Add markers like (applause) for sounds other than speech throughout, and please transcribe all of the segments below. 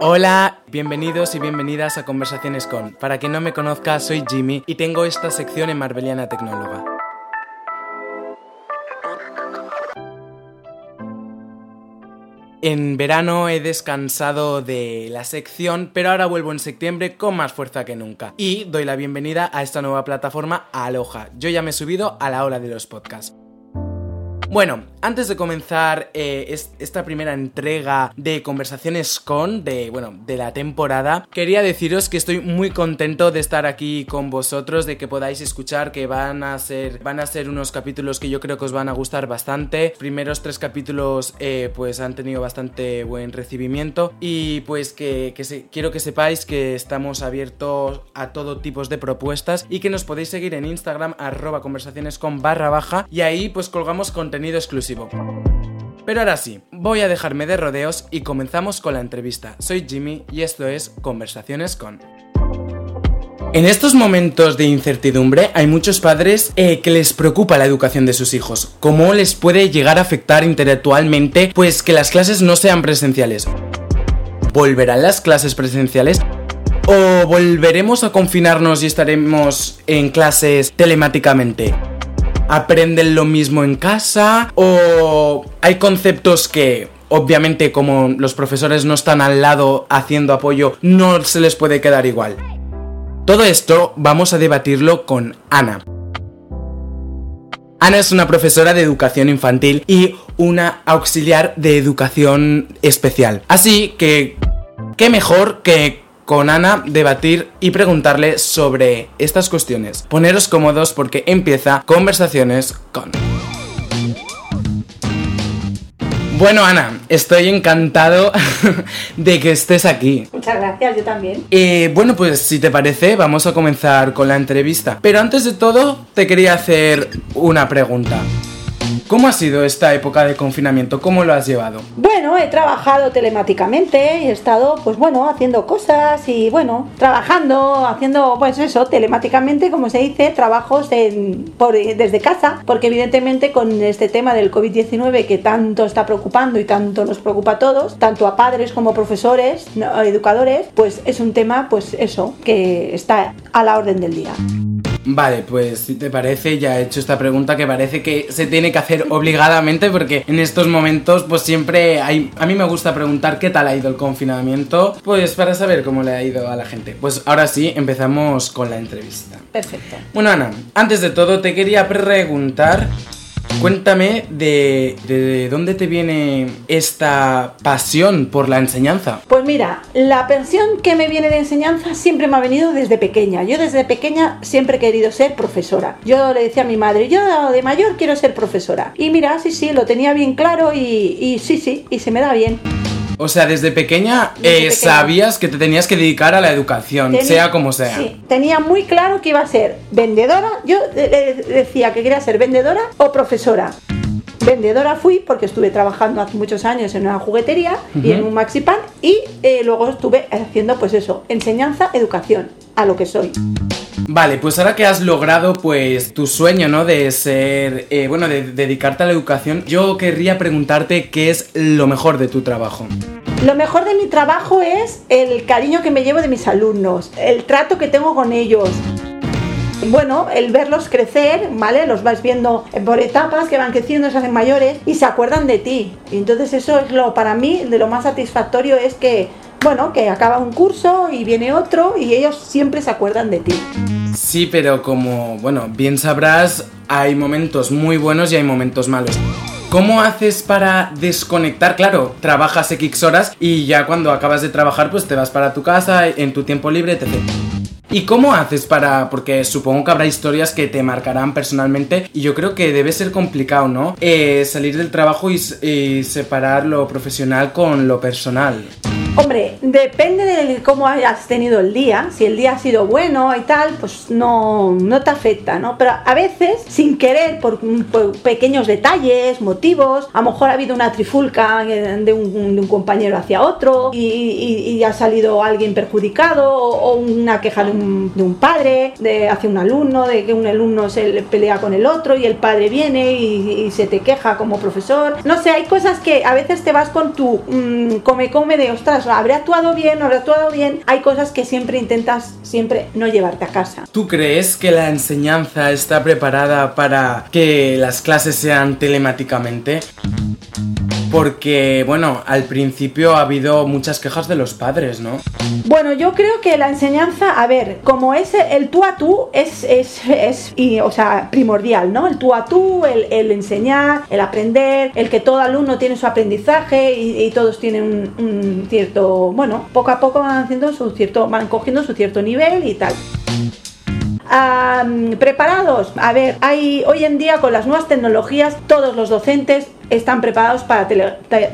Hola, bienvenidos y bienvenidas a Conversaciones con. Para quien no me conozca, soy Jimmy y tengo esta sección en Marbeliana Tecnóloga. En verano he descansado de la sección, pero ahora vuelvo en septiembre con más fuerza que nunca. Y doy la bienvenida a esta nueva plataforma Aloha. Yo ya me he subido a la ola de los podcasts. Bueno, antes de comenzar eh, esta primera entrega de conversaciones con, de, bueno, de la temporada, quería deciros que estoy muy contento de estar aquí con vosotros, de que podáis escuchar, que van a ser, van a ser unos capítulos que yo creo que os van a gustar bastante. Primeros tres capítulos, eh, pues han tenido bastante buen recibimiento y pues que, quiero que sepáis que estamos abiertos a todo tipos de propuestas y que nos podéis seguir en Instagram arroba conversaciones baja y ahí pues colgamos contenido exclusivo. Pero ahora sí, voy a dejarme de rodeos y comenzamos con la entrevista. Soy Jimmy y esto es Conversaciones con... En estos momentos de incertidumbre hay muchos padres eh, que les preocupa la educación de sus hijos, cómo les puede llegar a afectar intelectualmente pues que las clases no sean presenciales. ¿Volverán las clases presenciales? ¿O volveremos a confinarnos y estaremos en clases telemáticamente? Aprenden lo mismo en casa o hay conceptos que obviamente como los profesores no están al lado haciendo apoyo no se les puede quedar igual. Todo esto vamos a debatirlo con Ana. Ana es una profesora de educación infantil y una auxiliar de educación especial. Así que, ¿qué mejor que con Ana debatir y preguntarle sobre estas cuestiones. Poneros cómodos porque empieza Conversaciones con... Bueno, Ana, estoy encantado (laughs) de que estés aquí. Muchas gracias, yo también. Eh, bueno, pues si te parece, vamos a comenzar con la entrevista. Pero antes de todo, te quería hacer una pregunta. ¿Cómo ha sido esta época de confinamiento? ¿Cómo lo has llevado? Bueno, he trabajado telemáticamente y he estado, pues bueno, haciendo cosas y bueno, trabajando, haciendo, pues eso, telemáticamente, como se dice, trabajos desde casa, porque evidentemente con este tema del COVID-19 que tanto está preocupando y tanto nos preocupa a todos, tanto a padres como profesores, educadores, pues es un tema, pues eso, que está a la orden del día. Vale, pues si te parece, ya he hecho esta pregunta que parece que se tiene que hacer (laughs) obligadamente porque en estos momentos pues siempre hay... A mí me gusta preguntar qué tal ha ido el confinamiento, pues para saber cómo le ha ido a la gente. Pues ahora sí, empezamos con la entrevista. Perfecto. Bueno, Ana, antes de todo te quería preguntar Cuéntame de, dónde te viene esta pasión por la enseñanza. Pues mira, la pasión que me viene de enseñanza siempre me ha venido desde pequeña. Yo desde pequeña siempre he querido ser profesora. Yo le decía a mi madre, yo de mayor quiero ser profesora. Y mira, sí, sí, lo tenía bien claro y, y sí, sí, y se me da bien. O sea, desde pequeña, eh, sabías que te tenías que dedicar a la educación, sea como sea. Sí, tenía muy claro que iba a ser vendedora. Yo decía que quería ser vendedora o profesora. Vendedora fui porque estuve trabajando hace muchos años en una juguetería y en un maxipan y eh, luego estuve haciendo pues eso, enseñanza, educación, a lo que soy. Vale, pues ahora que has logrado pues tu sueño, ¿no? De ser, eh, bueno, de dedicarte a la educación, yo querría preguntarte qué es lo mejor de tu trabajo. Lo mejor de mi trabajo es el cariño que me llevo de mis alumnos, el trato que tengo con ellos. Bueno, el verlos crecer, ¿vale? Los vas viendo por etapas que van creciendo, se hacen mayores y se acuerdan de ti. Y entonces eso es lo, para mí, de lo más satisfactorio es que bueno, que acaba un curso y viene otro y ellos siempre se acuerdan de ti. Sí, pero como, bueno, bien sabrás, hay momentos muy buenos y hay momentos malos. ¿Cómo haces para desconectar? Claro, trabajas X horas y ya cuando acabas de trabajar pues te vas para tu casa en tu tiempo libre, etc. ¿Y cómo haces para.? Porque supongo que habrá historias que te marcarán personalmente y yo creo que debe ser complicado, ¿no? Eh, salir del trabajo y, y separar lo profesional con lo personal. Hombre, depende de cómo hayas tenido el día. Si el día ha sido bueno y tal, pues no, no te afecta, ¿no? Pero a veces, sin querer, por, pequeños detalles, motivos, a lo mejor ha habido una trifulca de un, compañero hacia otro y, ha salido alguien perjudicado o, una queja de un, padre de, hacia un alumno, de que un alumno se pelea con el otro y el padre viene y, se te queja como profesor. No sé, hay cosas que a veces te vas con tu mm, come come de ostras habré actuado bien, habré actuado bien. Hay cosas que siempre intentas siempre no llevarte a casa. ¿Tú crees que la enseñanza está preparada para que las clases sean telemáticamente? Porque, bueno, al principio ha habido muchas quejas de los padres, ¿no? Bueno, yo creo que la enseñanza, a ver, como es el tú a tú, es, es, es y, o sea, primordial, ¿no? El tú a tú, el, enseñar, el aprender, el que todo alumno tiene su aprendizaje y, todos tienen un, cierto, bueno, poco a poco van haciendo su cierto, van cogiendo su cierto nivel y tal. ¿Preparados? A ver, hay hoy en día con las nuevas tecnologías todos los docentes están preparados para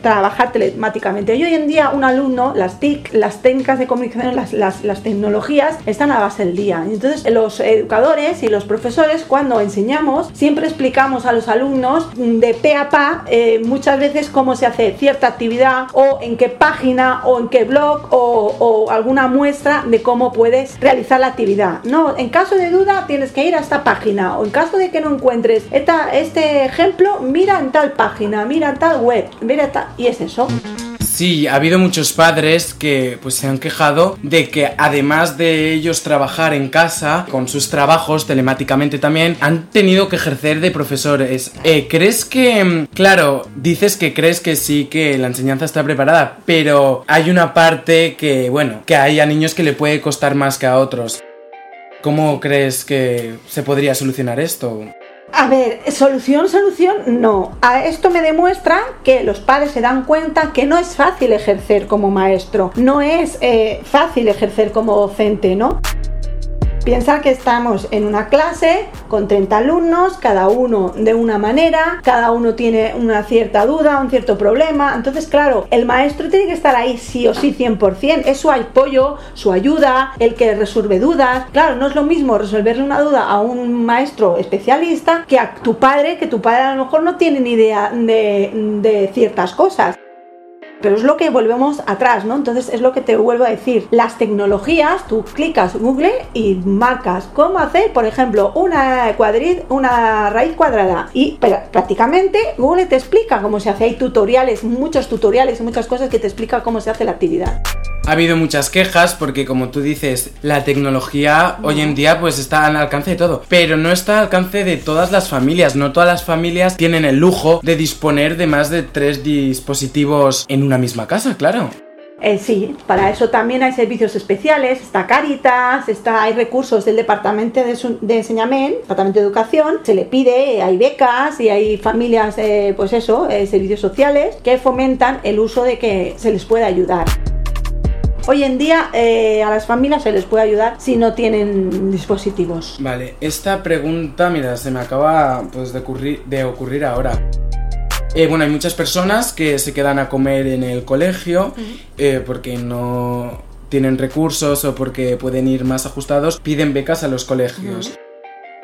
trabajar telemáticamente. Y hoy en día un alumno, las TIC, las técnicas de comunicación, las, las, tecnologías están a base del día. Entonces los educadores y los profesores cuando enseñamos siempre explicamos a los alumnos de pe a pa eh, muchas veces cómo se hace cierta actividad o en qué página o en qué blog o, o alguna muestra de cómo puedes realizar la actividad. No, en caso de duda tienes que ir a esta página o en caso de que no encuentres esta, este ejemplo, mira en tal página mira tal web, mira tal... Y es eso. Sí, ha habido muchos padres que pues se han quejado de que además de ellos trabajar en casa con sus trabajos telemáticamente también han tenido que ejercer de profesores. Eh, ¿Crees que, claro, dices que crees que sí que la enseñanza está preparada, pero hay una parte que, bueno, que hay a niños que le puede costar más que a otros? ¿Cómo crees que se podría solucionar esto? A ver, solución, solución, no. A esto me demuestra que los padres se dan cuenta que no es fácil ejercer como maestro, no es eh, fácil ejercer como docente, ¿no? Piensa que estamos en una clase con 30 alumnos, cada uno de una manera, cada uno tiene una cierta duda, un cierto problema. Entonces, claro, el maestro tiene que estar ahí sí o sí 100%. Es su apoyo, su ayuda, el que resuelve dudas. Claro, no es lo mismo resolverle una duda a un maestro especialista que a tu padre, que tu padre a lo mejor no tiene ni idea de, de ciertas cosas. Pero es lo que volvemos atrás, ¿no? Entonces es lo que te vuelvo a decir. Las tecnologías, tú clicas Google y marcas cómo hacer, por ejemplo, una una raíz cuadrada. Y prácticamente Google te explica cómo se hace. Hay tutoriales, muchos tutoriales y muchas cosas que te explican cómo se hace la actividad. Ha habido muchas quejas porque como tú dices, la tecnología hoy en día pues está al alcance de todo, pero no está al alcance de todas las familias, no todas las familias tienen el lujo de disponer de más de tres dispositivos en una misma casa, claro. Eh, sí, para eso también hay servicios especiales, está Caritas, está, hay recursos del Departamento de, de Enseñamiento, Departamento de Educación, se le pide, hay becas y hay familias, eh, pues eso, eh, servicios sociales que fomentan el uso de que se les pueda ayudar. Hoy en día eh, a las familias se les puede ayudar si no tienen dispositivos. Vale, esta pregunta, mira, se me acaba pues, de, ocurrir, de ocurrir ahora. Eh, bueno, hay muchas personas que se quedan a comer en el colegio eh, porque no tienen recursos o porque pueden ir más ajustados, piden becas a los colegios.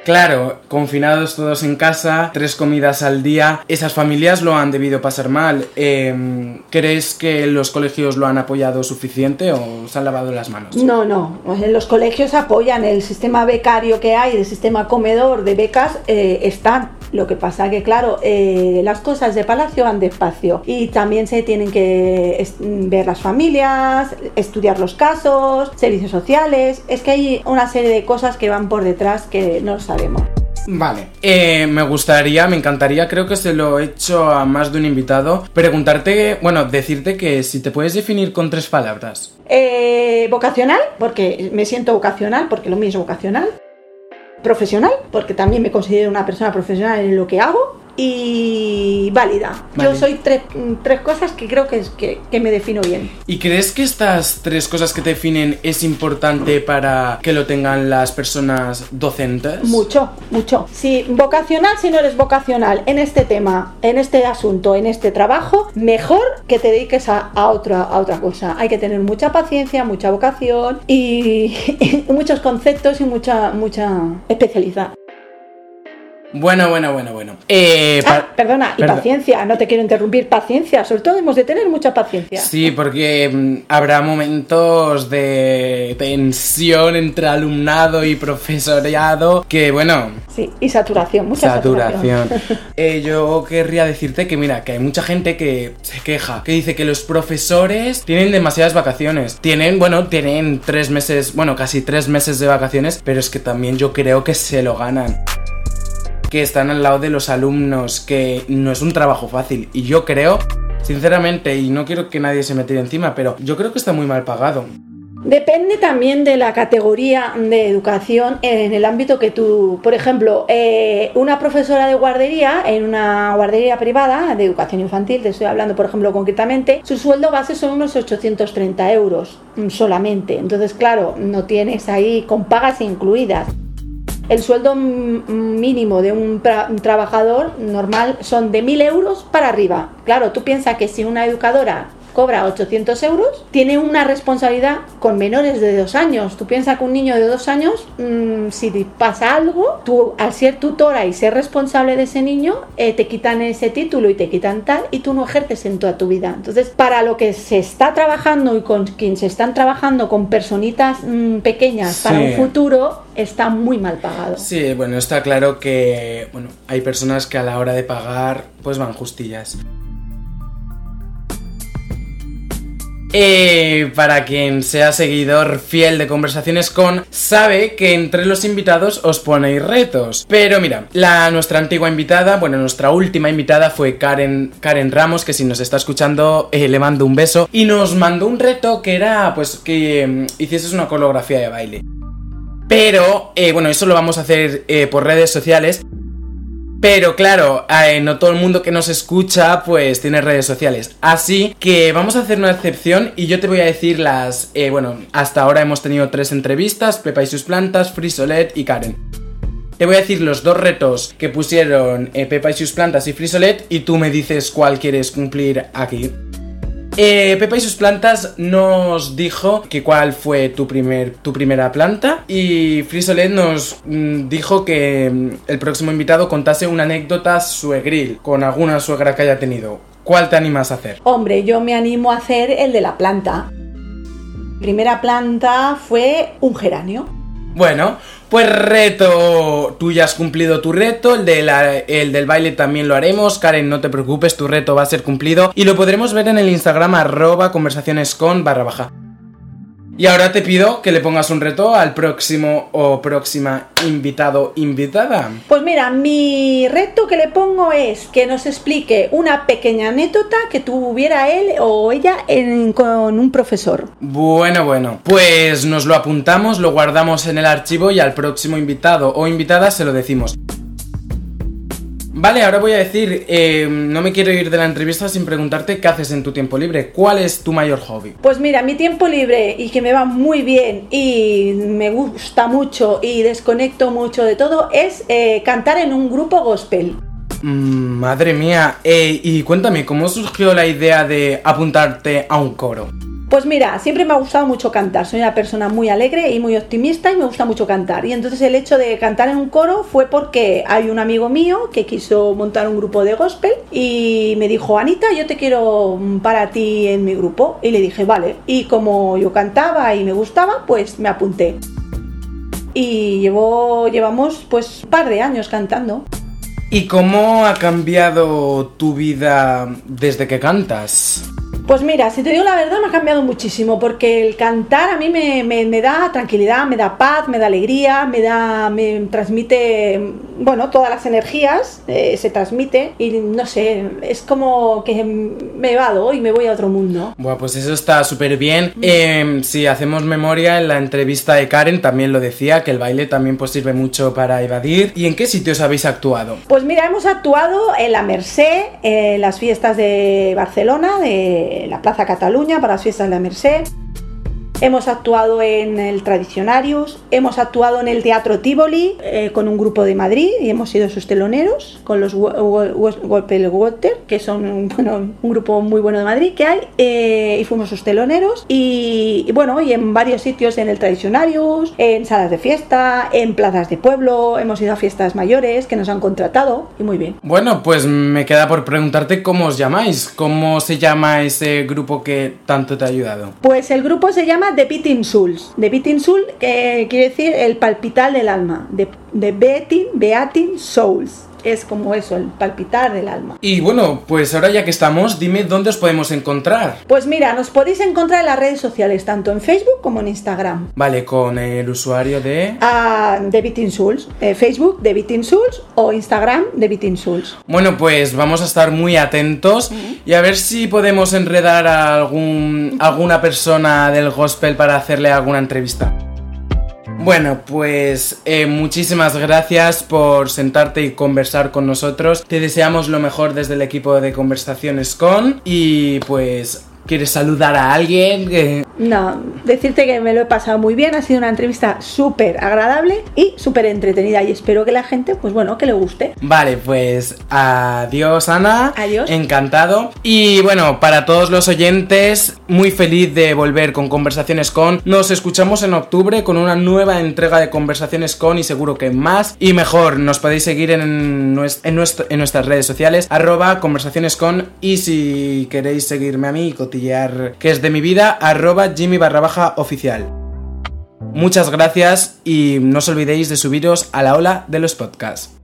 Claro, confinados todos en casa, tres comidas al día, esas familias lo han debido pasar mal. Em, ¿Crees que los colegios lo han apoyado suficiente o se han lavado las manos? No, no, los colegios apoyan el sistema becario que hay, el sistema comedor de becas, eh, están lo que pasa que, claro, eh, las cosas de palacio van despacio y también se tienen que ver las familias, estudiar los casos, servicios sociales. Es que hay una serie de cosas que van por detrás que no sabemos. Vale, eh, me gustaría, me encantaría, creo que se lo he hecho a más de un invitado, preguntarte, bueno, decirte que si te puedes definir con tres palabras. Eh, vocacional, porque me siento vocacional, porque lo mío es vocacional profesional, porque también me considero una persona profesional en lo que hago, y válida. Vale. Yo soy tres, tres cosas que creo que, es, que, que me defino bien. ¿Y crees que estas tres cosas que te definen es importante para que lo tengan las personas docentes? Mucho, mucho. Si vocacional, si no eres vocacional en este tema, en este asunto, en este trabajo, mejor que te dediques a, a otra, a otra cosa. Hay que tener mucha paciencia, mucha vocación y, (laughs) y muchos conceptos y mucha, mucha especialidad. Bueno, bueno, bueno, bueno. Eh, Ah, perdona, y Perdón. paciencia, no te quiero interrumpir, paciencia. Sobre todo hemos de tener mucha paciencia. Sí, porque mm, habrá momentos de tensión entre alumnado y profesorado que, bueno, Sí, y saturación, mucha saturación. saturación. (laughs) Eh, yo querría decirte que, mira, que hay mucha gente que se queja, que dice que los profesores tienen demasiadas vacaciones. Tienen, bueno, tienen tres meses, bueno, casi tres meses de vacaciones, pero es que también yo creo que se lo ganan. Que están al lado de los alumnos, que no es un trabajo fácil. Y yo creo, sinceramente, y no quiero que nadie se me encima, pero yo creo que está muy mal pagado. Depende también de la categoría de educación en el ámbito que tú, por ejemplo, eh, una profesora de guardería en una guardería privada de educación infantil, te estoy hablando por ejemplo concretamente, su sueldo base son unos 830 euros mm, solamente. Entonces, claro, no tienes ahí con pagas incluidas. El sueldo mínimo de un trabajador normal son de 1.000 euros para arriba. Claro, tú piensas que si una educadora cobra 800 euros, tiene una responsabilidad con menores de dos años. Tú piensas que un niño de dos años, mm, si te pasa algo, tú al ser tutora y ser responsable de ese niño, eh, te quitan ese título y te quitan tal y tú no ejerces en toda tu vida. Entonces, para lo que se está trabajando y con quien se están trabajando con personitas mm, pequeñas para un futuro, está muy mal pagado. Sí, bueno, está claro que, bueno, hay personas que a la hora de pagar, pues van justillas. Eh, para quien sea seguidor fiel de Conversaciones con, sabe que entre los invitados os ponéis retos. Pero mira, la nuestra antigua invitada, bueno, nuestra última invitada fue Karen, Karen Ramos, que si nos está escuchando eh, le mando un beso, y nos mandó un reto que era, pues, que mm, hicieses una coreografía de baile. Pero, eh, bueno, eso lo vamos a hacer eh, por redes sociales. Pero claro, eh, no todo el mundo que nos escucha pues tiene redes sociales. Así que vamos a hacer una excepción y yo te voy a decir las... eh, bueno, hasta ahora hemos tenido tres entrevistas, Pepa y sus plantas, Frisolet y Karen. Te voy a decir los dos retos que pusieron eh, Pepa y sus plantas y Frisolet y tú me dices cuál quieres cumplir aquí. Eh, Pepa y sus plantas nos dijo que cuál fue tu, primer, tu primera planta y Frisolet nos mm, dijo que mm, el próximo invitado contase una anécdota suegril con alguna suegra que haya tenido. ¿Cuál te animas a hacer? Hombre, yo me animo a hacer el de la planta. Primera planta fue un geranio. Bueno, pues reto, tú ya has cumplido tu reto, el, el del baile también lo haremos, Karen no te preocupes, tu reto va a ser cumplido y lo podremos ver en el Instagram arroba conversaciones con baja. Y ahora te pido que le pongas un reto al próximo o próxima invitado invitada. Pues mira, mi reto que le pongo es que nos explique una pequeña anécdota que tuviera él o ella en- con un profesor. Bueno, bueno, pues nos lo apuntamos, lo guardamos en el archivo y al próximo invitado o invitada se lo decimos. Vale, ahora voy a decir, eh, no me quiero ir de la entrevista sin preguntarte qué haces en tu tiempo libre. ¿Cuál es tu mayor hobby? Pues mira, mi tiempo libre y que me va muy bien y me gusta mucho y desconecto mucho de todo es eh, cantar en un grupo gospel. Mm, madre mía, eh, y cuéntame, ¿cómo surgió la idea de apuntarte a un coro? Pues mira, siempre me ha gustado mucho cantar. Soy una persona muy alegre y muy optimista y me gusta mucho cantar. Y entonces el hecho de cantar en un coro fue porque hay un amigo mío que quiso montar un grupo de gospel y me dijo, Anita, yo te quiero mm, para ti en mi grupo. Y le dije, vale. Y como yo cantaba y me gustaba, pues me apunté. Y llevamos pues un par de años cantando. ¿Y cómo ha cambiado tu vida desde que cantas? Pues mira, si te digo la verdad, me ha cambiado muchísimo, porque el cantar a mí me, me- me da tranquilidad, me da paz, me da alegría, me da, me transmite, bueno, todas las energías, eh, se transmite, y no sé, es como que me evado y me voy a otro mundo. Bueno, pues eso está súper bien. Eh, si hacemos memoria, en la entrevista de Karen también lo decía, que el baile también pues sirve mucho para evadir. ¿Y en qué sitios habéis actuado? Pues mira, hemos actuado en la Merced, en las fiestas de Barcelona, de la Plaza Cataluña, para las fiestas de la Merced. Hemos actuado en el Tradicionarius, hemos actuado en el Teatro Tivoli eh, con un grupo de Madrid y hemos sido sus teloneros con los Gospel Water, que son un, (laughs) bueno, un grupo muy bueno de Madrid que hay, eh, y fuimos sus teloneros. Y, y bueno, y en varios sitios en el Tradicionarius, en salas de fiesta, en plazas de pueblo, hemos ido a fiestas mayores que nos han contratado y muy bien. Bueno, pues me queda por preguntarte cómo os llamáis, cómo se llama ese grupo que tanto te ha ayudado. Pues el grupo se llama The Beating Souls. The Beating Soul que quiere decir el palpitar del alma. The, the Beating, Beating Souls. Es como eso, el palpitar del alma. Y bueno, pues ahora ya que estamos, dime dónde os podemos encontrar. Pues mira, nos podéis encontrar en las redes sociales, tanto en Facebook como en Instagram. Vale, con el usuario de... A The Beating Souls. Eh, Facebook, The Beating Souls o Instagram, The Beating Souls. Bueno, pues vamos a estar muy atentos y a ver si podemos enredar a algún, alguna persona del gospel para hacerle alguna entrevista. Bueno, pues eh, muchísimas gracias por sentarte y conversar con nosotros. Te deseamos lo mejor desde el equipo de conversaciones con y pues ¿quieres saludar a alguien? Eh, No, decirte que me lo he pasado muy bien, ha sido una entrevista súper agradable y súper entretenida y espero que la gente, pues bueno, que le guste. Vale, pues adiós Ana. Adiós. Encantado. Y bueno, para todos los oyentes, muy feliz de volver con Conversaciones con. Nos escuchamos en octubre con una nueva entrega de Conversaciones con y seguro que más y mejor. Nos podéis seguir en, nuestras redes sociales, arroba Conversaciones con y si queréis seguirme a mí y cotillear que es de mi vida, arroba Jimmy barra oficial. Muchas gracias y no os olvidéis de subiros a la ola de los podcasts.